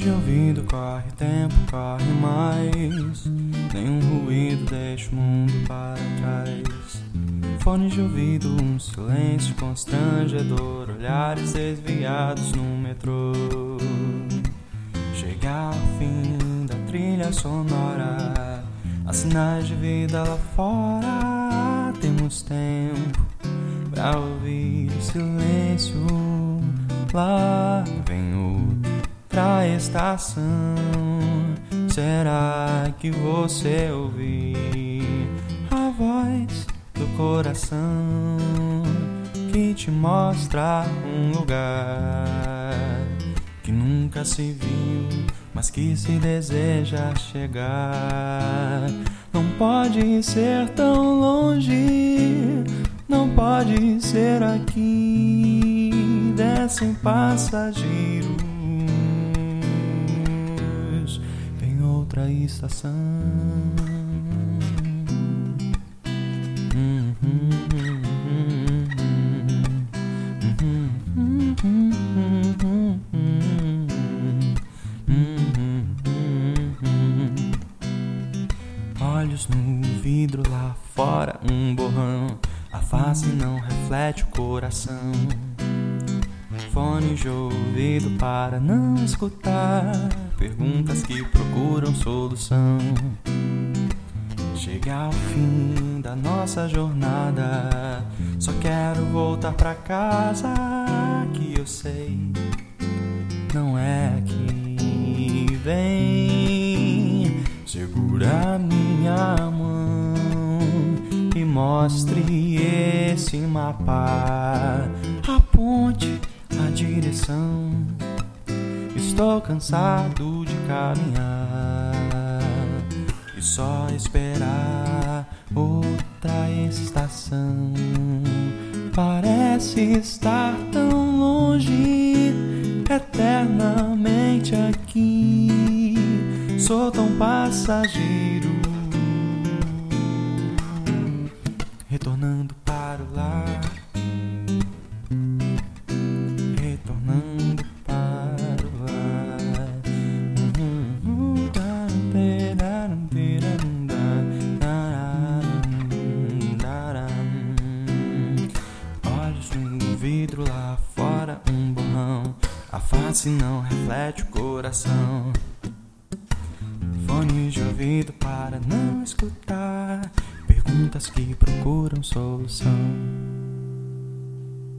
de ouvido corre, tempo corre mais. Nenhum ruído deixa o mundo para trás. Fone de ouvido, um silêncio constrangedor. Olhares desviados no metrô. Chega ao fim da trilha sonora. Há sinais de vida lá fora. Temos tempo pra ouvir o silêncio. Lá vem outra estação. Será que você ouviu a voz do coração que te mostra um lugar que nunca se viu, mas que se deseja chegar? Não pode ser tão longe, não pode ser aqui. Descem passageiros, tem outra estação. Olhos no vidro lá fora, um borrão. A face não reflete o coração. Fone de ouvido para não escutar perguntas que procuram solução. Chega ao fim da nossa jornada. Só quero voltar pra casa que eu sei. Não é aqui. Vem, segura minha mão e mostre esse mapa. Aponte a direção. Estou cansado de caminhar e só esperar outra estação. Parece estar tão longe, eternamente aqui. Sou tão passageiro, retornando para o lar. Vidro lá fora, um borrão. A face não reflete o coração. Fone de ouvido para não escutar perguntas que procuram solução.